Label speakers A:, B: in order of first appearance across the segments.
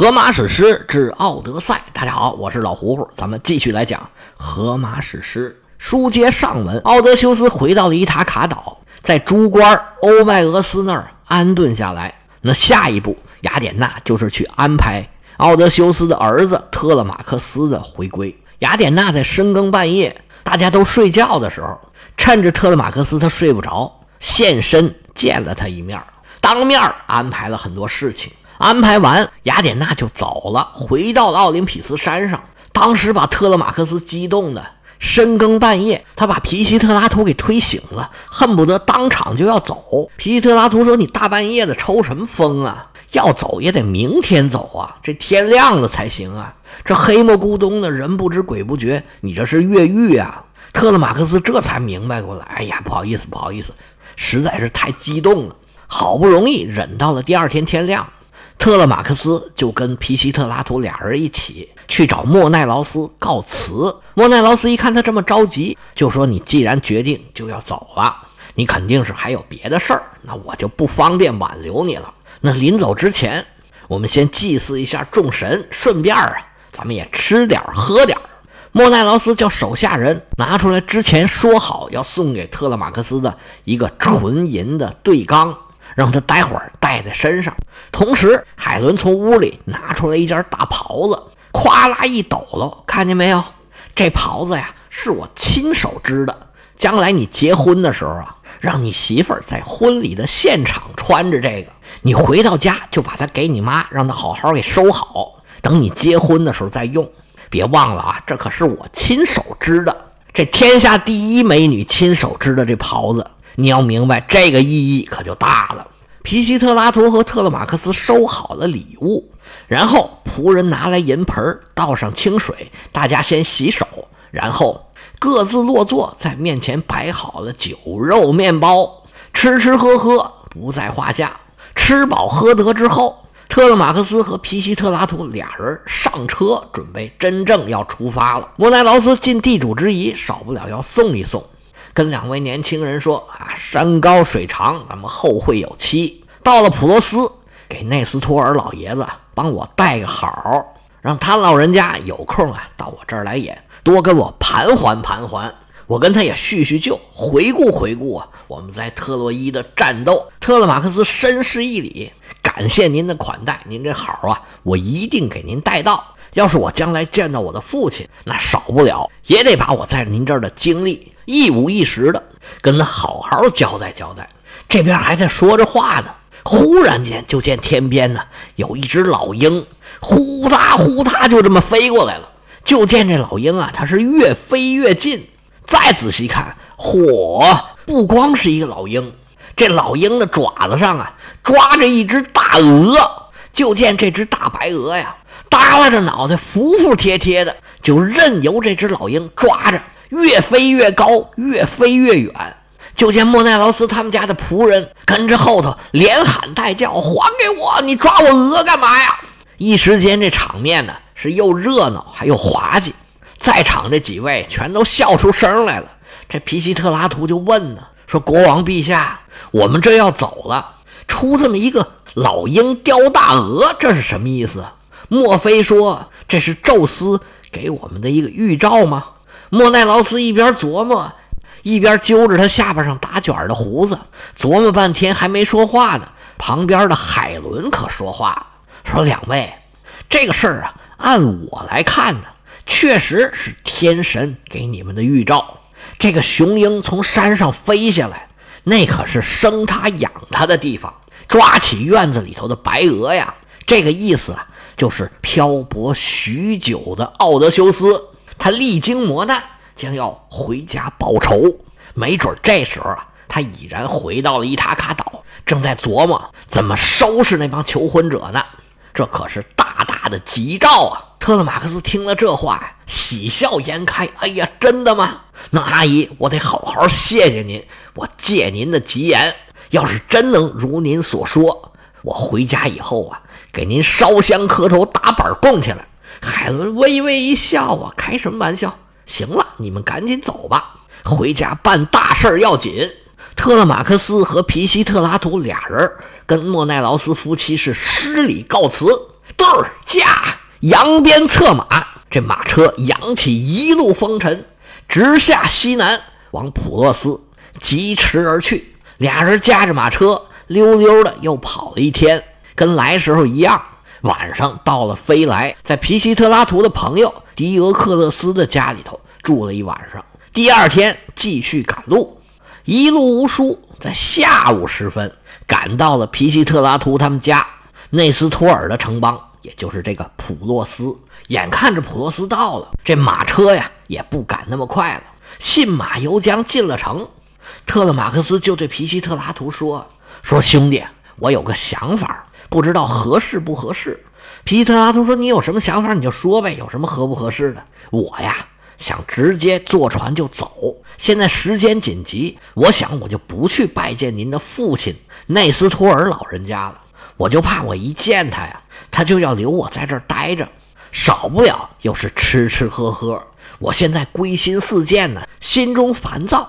A: 荷马史诗之《奥德赛》，大家好，我是老胡胡，咱们继续来讲《荷马史诗》。书接上文，奥德修斯回到了伊塔卡岛，在主官欧迈俄斯那儿安顿下来。那下一步，雅典娜就是去安排奥德修斯的儿子特勒马克斯的回归。雅典娜在深更半夜，大家都睡觉的时候，趁着特勒马克斯他睡不着，现身见了他一面，当面安排了很多事情。安排完，雅典娜就走了，回到了奥林匹斯山上。当时把特勒马克斯激动的深更半夜，他把皮西特拉图给推醒了，恨不得当场就要走。皮西特拉图说：“你大半夜的抽什么风啊？要走也得明天走啊，这天亮了才行啊！这黑蒙咕咚的，人不知鬼不觉，你这是越狱啊！”特勒马克斯这才明白过来，哎呀，不好意思，不好意思，实在是太激动了，好不容易忍到了第二天天亮。特勒马克斯就跟皮西特拉图俩人一起去找莫奈劳斯告辞。莫奈劳斯一看他这么着急，就说：“你既然决定就要走了，你肯定是还有别的事儿，那我就不方便挽留你了。那临走之前，我们先祭祀一下众神，顺便啊，咱们也吃点喝点。”莫奈劳斯叫手下人拿出来之前说好要送给特勒马克斯的一个纯银的对缸。让他待会儿带在身上。同时，海伦从屋里拿出来一件大袍子，咵啦一抖搂，看见没有？这袍子呀，是我亲手织的。将来你结婚的时候啊，让你媳妇儿在婚礼的现场穿着这个。你回到家就把它给你妈，让她好好给收好，等你结婚的时候再用。别忘了啊，这可是我亲手织的，这天下第一美女亲手织的这袍子。你要明白这个意义可就大了。皮西特拉图和特勒马克斯收好了礼物，然后仆人拿来银盆，倒上清水，大家先洗手，然后各自落座，在面前摆好了酒肉面包，吃吃喝喝不在话下。吃饱喝得之后，特勒马克斯和皮西特拉图俩人上车，准备真正要出发了。莫奈劳斯尽地主之谊，少不了要送一送。跟两位年轻人说啊，山高水长，咱们后会有期。到了普罗斯，给内斯托尔老爷子帮我带个好，让他老人家有空啊到我这儿来演，多跟我盘桓盘桓。我跟他也叙叙旧，回顾回顾啊，我们在特洛伊的战斗。特勒马克斯深施一礼，感谢您的款待，您这好啊，我一定给您带到。要是我将来见到我的父亲，那少不了也得把我在您这儿的经历一五一十的跟他好好交代交代。这边还在说着话呢，忽然间就见天边呢有一只老鹰，呼嗒呼嗒就这么飞过来了。就见这老鹰啊，它是越飞越近。再仔细看，嚯，不光是一个老鹰，这老鹰的爪子上啊抓着一只大鹅。就见这只大白鹅呀。耷拉着脑袋，服服帖帖的，就任由这只老鹰抓着，越飞越高，越飞越远。就见莫奈劳斯他们家的仆人跟着后头，连喊带叫：“还给我！你抓我鹅干嘛呀？”一时间，这场面呢是又热闹还又滑稽，在场这几位全都笑出声来了。这皮西特拉图就问呢：“说国王陛下，我们这要走了，出这么一个老鹰叼大鹅，这是什么意思？”莫非说这是宙斯给我们的一个预兆吗？莫奈劳斯一边琢磨，一边揪着他下巴上打卷的胡子，琢磨半天还没说话呢。旁边的海伦可说话了，说：“两位，这个事儿啊，按我来看呢，确实是天神给你们的预兆。这个雄鹰从山上飞下来，那可是生它养它的地方，抓起院子里头的白鹅呀，这个意思啊。”就是漂泊许久的奥德修斯，他历经磨难，将要回家报仇。没准这时候啊，他已然回到了伊塔卡岛，正在琢磨怎么收拾那帮求婚者呢。这可是大大的吉兆啊！特勒马克斯听了这话，喜笑颜开。哎呀，真的吗？那阿姨，我得好好谢谢您，我借您的吉言，要是真能如您所说，我回家以后啊。给您烧香磕头打板供起来。海伦微微一笑啊，开什么玩笑？行了，你们赶紧走吧，回家办大事儿要紧。特勒马克思和皮西特拉图俩人跟莫奈劳斯夫妻是失礼告辞。嘚儿驾，扬鞭策马，这马车扬起一路风尘，直下西南，往普洛斯疾驰而去。俩人驾着马车溜溜的又跑了一天，跟来时候一样。晚上到了飞来，在皮西特拉图的朋友迪俄克勒斯的家里头住了一晚上。第二天继续赶路，一路无书，在下午时分赶到了皮西特拉图他们家内斯托尔的城邦，也就是这个普洛斯。眼看着普洛斯到了，这马车呀也不赶那么快了，信马由缰进了城。特勒马克斯就对皮西特拉图说：“说兄弟，我有个想法。”不知道合适不合适？皮特拉图说：“你有什么想法你就说呗，有什么合不合适的？我呀，想直接坐船就走。现在时间紧急，我想我就不去拜见您的父亲内斯托尔老人家了。我就怕我一见他呀，他就要留我在这儿待着，少不了又是吃吃喝喝。我现在归心似箭呢，心中烦躁。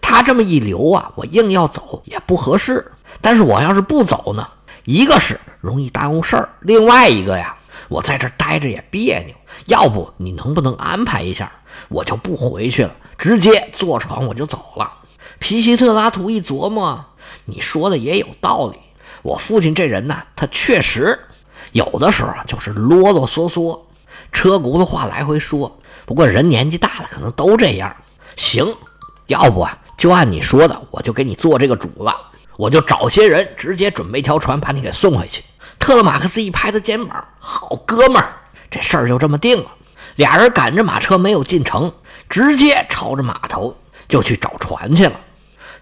A: 他这么一留啊，我硬要走也不合适。但是我要是不走呢？”一个是容易耽误事儿，另外一个呀，我在这待着也别扭。要不你能不能安排一下，我就不回去了，直接坐船我就走了。皮西特拉图一琢磨，你说的也有道理。我父亲这人呢，他确实有的时候就是啰啰嗦嗦，车轱辘话来回说。不过人年纪大了，可能都这样。行，要不啊，就按你说的，我就给你做这个主了。我就找些人，直接准备条船把你给送回去。特勒马克斯一拍他肩膀：“好哥们儿，这事儿就这么定了。”俩人赶着马车没有进城，直接朝着码头就去找船去了。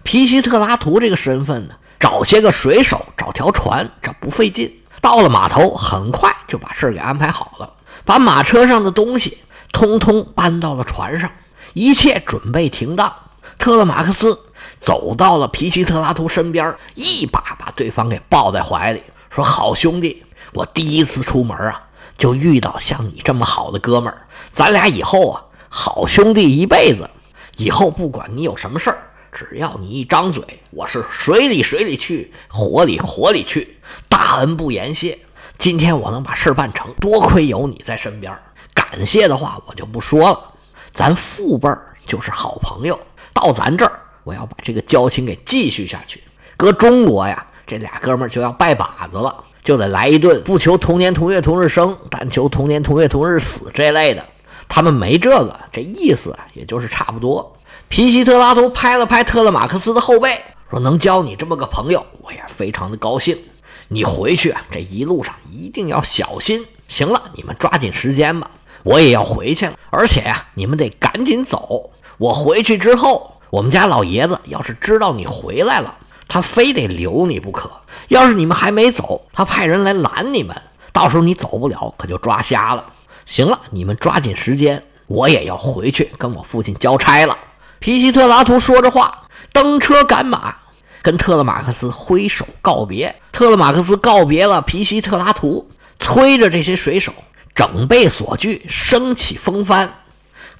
A: 皮西特拉图这个身份呢，找些个水手，找条船，这不费劲。到了码头，很快就把事儿给安排好了，把马车上的东西通通搬到了船上，一切准备停当。特勒马克思。走到了皮奇特拉图身边，一把把对方给抱在怀里，说：“好兄弟，我第一次出门啊，就遇到像你这么好的哥们儿，咱俩以后啊，好兄弟一辈子。以后不管你有什么事儿，只要你一张嘴，我是水里水里去，火里火里去，大恩不言谢。今天我能把事儿办成，多亏有你在身边。感谢的话我就不说了，咱父辈儿就是好朋友，到咱这儿。”我要把这个交情给继续下去。搁中国呀，这俩哥们儿就要拜把子了，就得来一顿不求同年同月同日生，但求同年同月同日死这类的。他们没这个，这意思也就是差不多。皮西特拉图拍了拍特勒马克思的后背，说：“能交你这么个朋友，我也非常的高兴。你回去啊这一路上一定要小心。行了，你们抓紧时间吧，我也要回去了。而且呀，你们得赶紧走。我回去之后。”我们家老爷子要是知道你回来了，他非得留你不可。要是你们还没走，他派人来拦你们，到时候你走不了，可就抓瞎了。行了，你们抓紧时间，我也要回去跟我父亲交差了。皮西特拉图说着话，登车赶马，跟特勒马克思挥手告别。特勒马克思告别了皮西特拉图，催着这些水手整备锁具，升起风帆，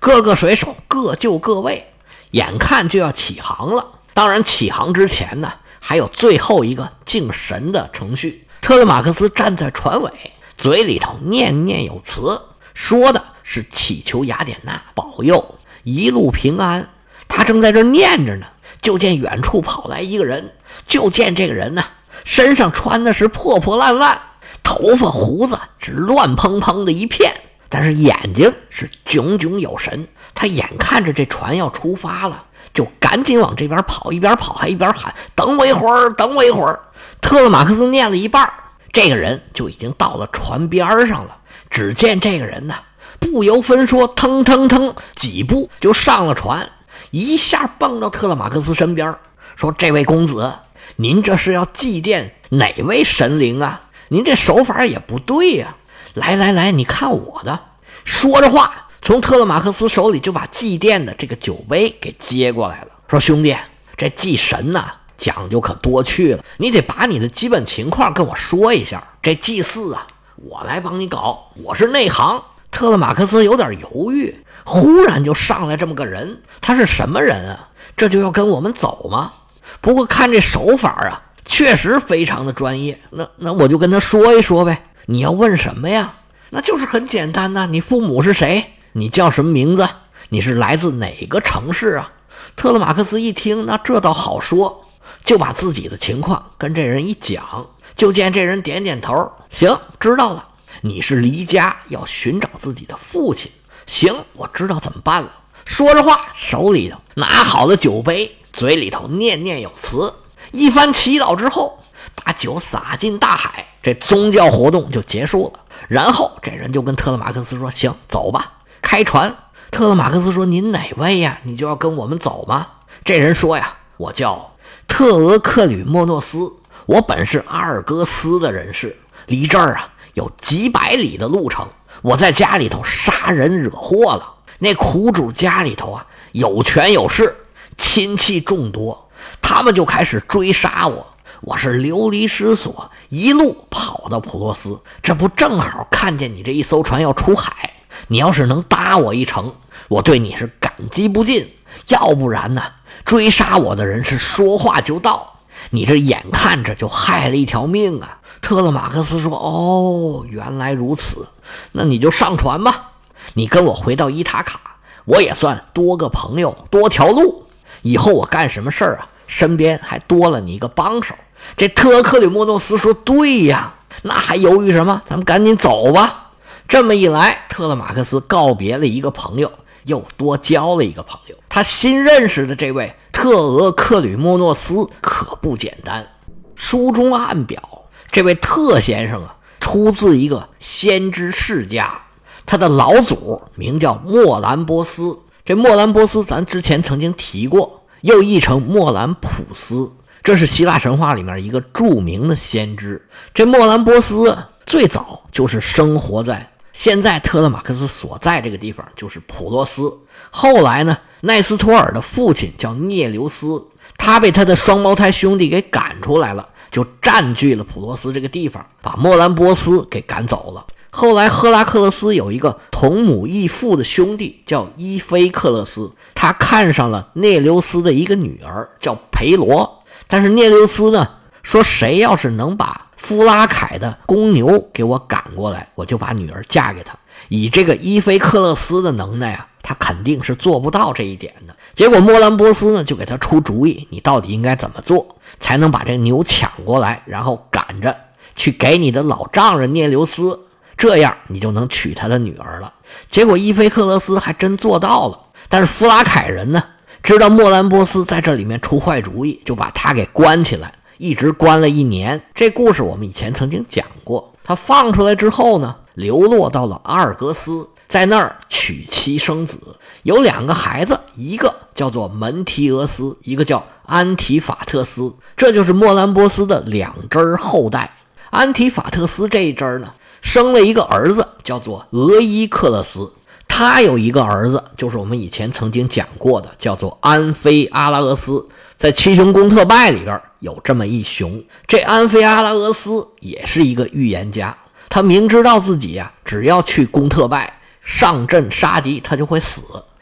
A: 各个水手各就各位。眼看就要起航了，当然起航之前呢，还有最后一个敬神的程序。特勒马克思站在船尾，嘴里头念念有词，说的是祈求雅典娜保佑一路平安。他正在这念着呢，就见远处跑来一个人，就见这个人呢，身上穿的是破破烂烂，头发胡子是乱蓬蓬的一片，但是眼睛是炯炯有神。他眼看着这船要出发了，就赶紧往这边跑，一边跑还一边喊：“等我一会儿，等我一会儿。”特勒马克思念了一半，这个人就已经到了船边上了。只见这个人呢，不由分说，腾腾腾几步就上了船，一下蹦到特勒马克思身边，说：“这位公子，您这是要祭奠哪位神灵啊？您这手法也不对呀！来来来，你看我的。”说着话。从特勒马克斯手里就把祭奠的这个酒杯给接过来了，说：“兄弟，这祭神呐，讲究可多去了，你得把你的基本情况跟我说一下。这祭祀啊，我来帮你搞，我是内行。”特勒马克斯有点犹豫，忽然就上来这么个人，他是什么人啊？这就要跟我们走吗？不过看这手法啊，确实非常的专业。那那我就跟他说一说呗。你要问什么呀？那就是很简单呐，你父母是谁？你叫什么名字？你是来自哪个城市啊？特勒马克斯一听，那这倒好说，就把自己的情况跟这人一讲。就见这人点点头，行，知道了。你是离家要寻找自己的父亲，行，我知道怎么办了。说着话，手里头拿好了酒杯，嘴里头念念有词，一番祈祷之后，把酒洒进大海，这宗教活动就结束了。然后这人就跟特勒马克思说：“行，走吧，开船。”特勒马克思说：“您哪位呀？你就要跟我们走吗？”这人说：“呀，我叫特俄克吕莫诺斯。”我本是阿尔戈斯的人士，离这儿啊有几百里的路程。我在家里头杀人惹祸了，那苦主家里头啊有权有势，亲戚众多，他们就开始追杀我。我是流离失所，一路跑到普洛斯，这不正好看见你这一艘船要出海？你要是能搭我一程，我对你是感激不尽。要不然呢，追杀我的人是说话就到。你这眼看着就害了一条命啊！特勒马克思说：“哦，原来如此，那你就上船吧。你跟我回到伊塔卡，我也算多个朋友，多条路。以后我干什么事儿啊，身边还多了你一个帮手。”这特克里莫诺斯说：“对呀，那还犹豫什么？咱们赶紧走吧。”这么一来，特勒马克思告别了一个朋友，又多交了一个朋友。他新认识的这位。特俄克吕莫诺斯可不简单。书中暗表，这位特先生啊，出自一个先知世家，他的老祖名叫莫兰波斯。这莫兰波斯，咱之前曾经提过，又译成莫兰普斯，这是希腊神话里面一个著名的先知。这莫兰波斯最早就是生活在现在特勒马克斯所在这个地方，就是普洛斯。后来呢？奈斯托尔的父亲叫涅留斯，他被他的双胞胎兄弟给赶出来了，就占据了普罗斯这个地方，把莫兰波斯给赶走了。后来赫拉克勒斯有一个同母异父的兄弟叫伊菲克勒斯，他看上了涅留斯的一个女儿叫培罗，但是涅留斯呢说，谁要是能把夫拉凯的公牛给我赶过来，我就把女儿嫁给他。以这个伊菲克勒斯的能耐啊。他肯定是做不到这一点的。结果莫兰波斯呢，就给他出主意：你到底应该怎么做，才能把这个牛抢过来，然后赶着去给你的老丈人涅留斯，这样你就能娶他的女儿了。结果伊菲克勒斯还真做到了。但是弗拉凯人呢，知道莫兰波斯在这里面出坏主意，就把他给关起来，一直关了一年。这故事我们以前曾经讲过。他放出来之后呢，流落到了阿尔戈斯。在那儿娶妻生子，有两个孩子，一个叫做门提俄斯，一个叫安提法特斯，这就是莫兰波斯的两支后代。安提法特斯这一支呢，生了一个儿子，叫做俄伊克勒斯。他有一个儿子，就是我们以前曾经讲过的，叫做安菲阿拉俄斯。在七雄公特拜里边有这么一雄，这安菲阿拉俄斯也是一个预言家，他明知道自己呀，只要去公特拜。上阵杀敌，他就会死。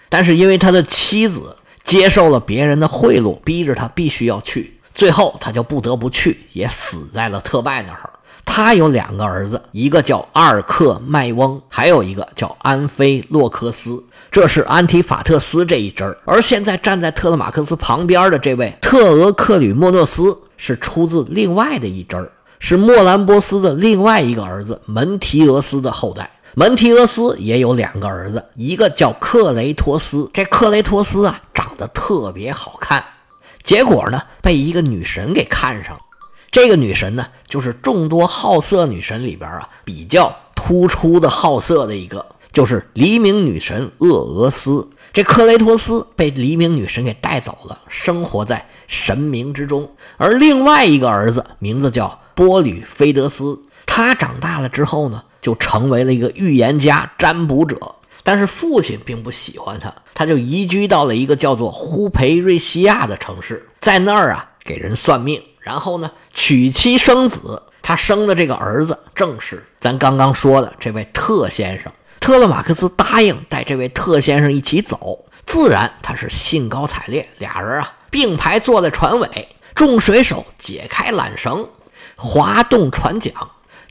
A: 但是因为他的妻子接受了别人的贿赂，逼着他必须要去，最后他就不得不去，也死在了特拜那儿。他有两个儿子，一个叫阿尔克麦翁，还有一个叫安菲洛克斯。这是安提法特斯这一支儿。而现在站在特勒马克斯旁边的这位特俄克吕莫诺斯，是出自另外的一支儿，是莫兰波斯的另外一个儿子门提俄斯的后代。门提俄斯也有两个儿子，一个叫克雷托斯。这克雷托斯啊，长得特别好看，结果呢，被一个女神给看上了。这个女神呢，就是众多好色女神里边啊，比较突出的好色的一个，就是黎明女神厄俄斯。这克雷托斯被黎明女神给带走了，生活在神明之中。而另外一个儿子，名字叫波吕菲德斯，他长大了之后呢？就成为了一个预言家、占卜者，但是父亲并不喜欢他，他就移居到了一个叫做呼培瑞西亚的城市，在那儿啊给人算命，然后呢娶妻生子。他生的这个儿子正是咱刚刚说的这位特先生。特勒马克思答应带这位特先生一起走，自然他是兴高采烈，俩人啊并排坐在船尾，众水手解开缆绳，划动船桨。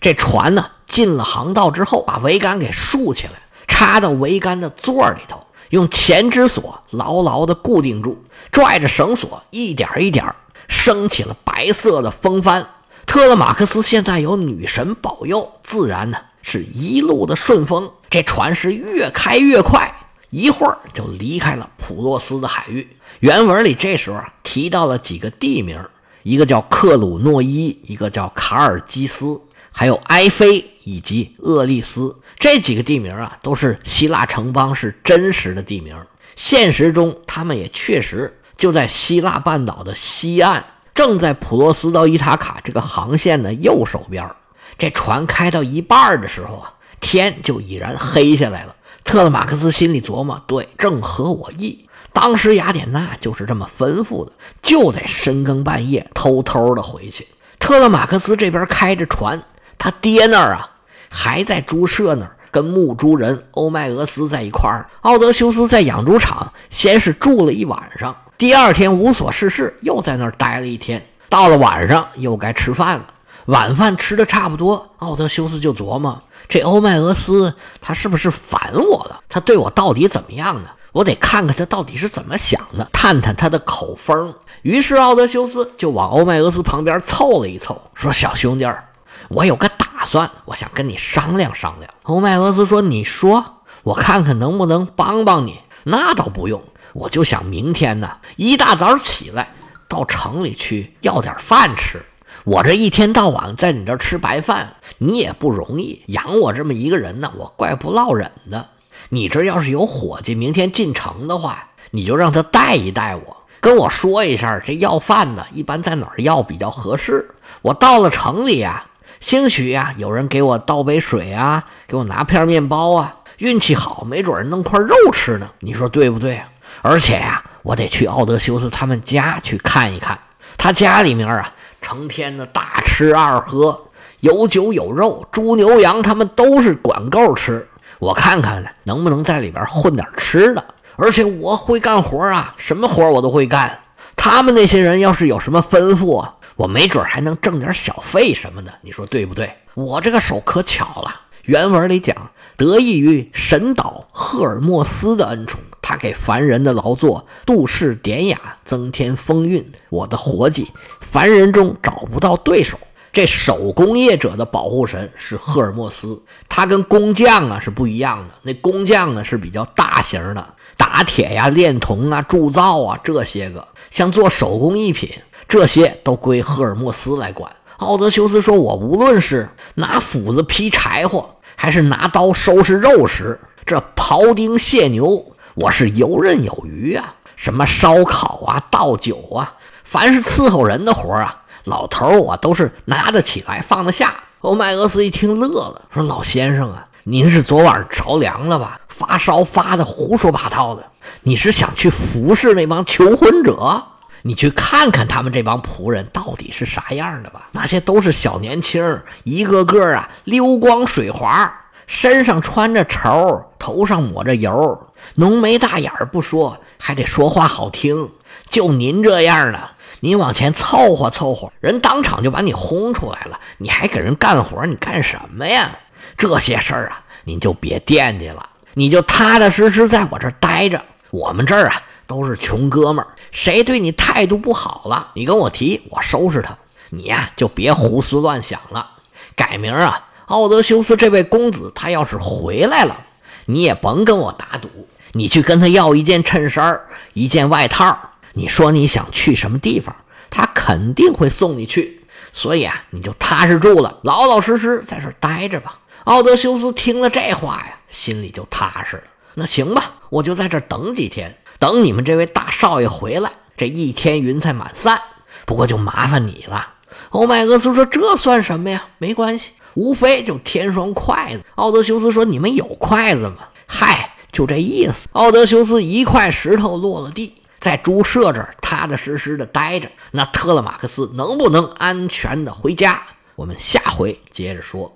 A: 这船呢，进了航道之后，把桅杆给竖起来，插到桅杆的座里头，用前支索牢牢地固定住，拽着绳索，一点一点升起了白色的风帆。特勒马克斯现在有女神保佑，自然呢是一路的顺风。这船是越开越快，一会儿就离开了普洛斯的海域。原文里这时候提到了几个地名，一个叫克鲁诺伊，一个叫卡尔基斯，还有埃菲以及厄利斯。这几个地名啊，都是希腊城邦是真实的地名。现实中，他们也确实就在希腊半岛的西岸。正在普洛斯到伊塔卡这个航线的右手边，这船开到一半的时候啊，天就已然黑下来了。特勒马克斯心里琢磨：对，正合我意。当时雅典娜就是这么吩咐的，就得深更半夜偷偷的回去。特勒马克斯这边开着船，他爹那儿啊还在猪舍那儿跟牧猪人欧迈俄斯在一块儿。奥德修斯在养猪场先是住了一晚上。第二天无所事事，又在那儿待了一天。到了晚上，又该吃饭了。晚饭吃的差不多，奥德修斯就琢磨：这欧迈俄斯他是不是烦我了？他对我到底怎么样呢？我得看看他到底是怎么想的，探探他的口风。于是奥德修斯就往欧迈俄斯旁边凑了一凑，说：“小兄弟儿，我有个打算，我想跟你商量商量。”欧麦俄斯说：“你说，我看看能不能帮帮你。”那倒不用。我就想明天呢，一大早起来到城里去要点饭吃。我这一天到晚在你这吃白饭，你也不容易养我这么一个人呢，我怪不落忍的。你这要是有伙计明天进城的话，你就让他带一带我，跟我说一下这要饭的一般在哪儿要比较合适。我到了城里呀，兴许呀有人给我倒杯水啊，给我拿片面包啊，运气好没准弄块肉吃呢。你说对不对？而且呀，我得去奥德修斯他们家去看一看。他家里面啊，成天的大吃二喝，有酒有肉，猪牛羊他们都是管够吃。我看看呢，能不能在里边混点吃的。而且我会干活啊，什么活我都会干。他们那些人要是有什么吩咐啊，我没准还能挣点小费什么的。你说对不对？我这个手可巧了。原文里讲，得益于神岛赫尔墨斯的恩宠。他给凡人的劳作度世典雅，增添风韵。我的活计，凡人中找不到对手。这手工业者的保护神是赫尔墨斯，他跟工匠啊是不一样的。那工匠呢是比较大型的，打铁呀、炼铜啊、铸造啊这些个，像做手工艺品，这些都归赫尔墨斯来管。奥德修斯说：“我无论是拿斧子劈柴火，还是拿刀收拾肉食，这庖丁卸牛。”我是游刃有余啊，什么烧烤啊、倒酒啊，凡是伺候人的活啊，老头我都是拿得起来放得下。欧迈俄斯一听乐了，说：“老先生啊，您是昨晚着凉了吧？发烧发的胡说八道的。你是想去服侍那帮求婚者？你去看看他们这帮仆人到底是啥样的吧？那些都是小年轻，一个个啊溜光水滑，身上穿着绸，头上抹着油。”浓眉大眼不说，还得说话好听。就您这样的，您往前凑合凑合，人当场就把你轰出来了。你还给人干活，你干什么呀？这些事儿啊，您就别惦记了，你就踏踏实实在我这儿待着。我们这儿啊，都是穷哥们儿，谁对你态度不好了，你跟我提，我收拾他。你呀，就别胡思乱想了。改名啊，奥德修斯这位公子，他要是回来了，你也甭跟我打赌。你去跟他要一件衬衫一件外套你说你想去什么地方，他肯定会送你去。所以啊，你就踏实住了，老老实实在这待着吧。奥德修斯听了这话呀，心里就踏实了。那行吧，我就在这等几天，等你们这位大少爷回来。这一天云彩满散，不过就麻烦你了。欧迈俄斯说：“这算什么呀？没关系，无非就添双筷子。”奥德修斯说：“你们有筷子吗？”嗨。就这意思。奥德修斯一块石头落了地，在猪舍这儿踏踏实实的待着。那特勒马克斯能不能安全的回家？我们下回接着说。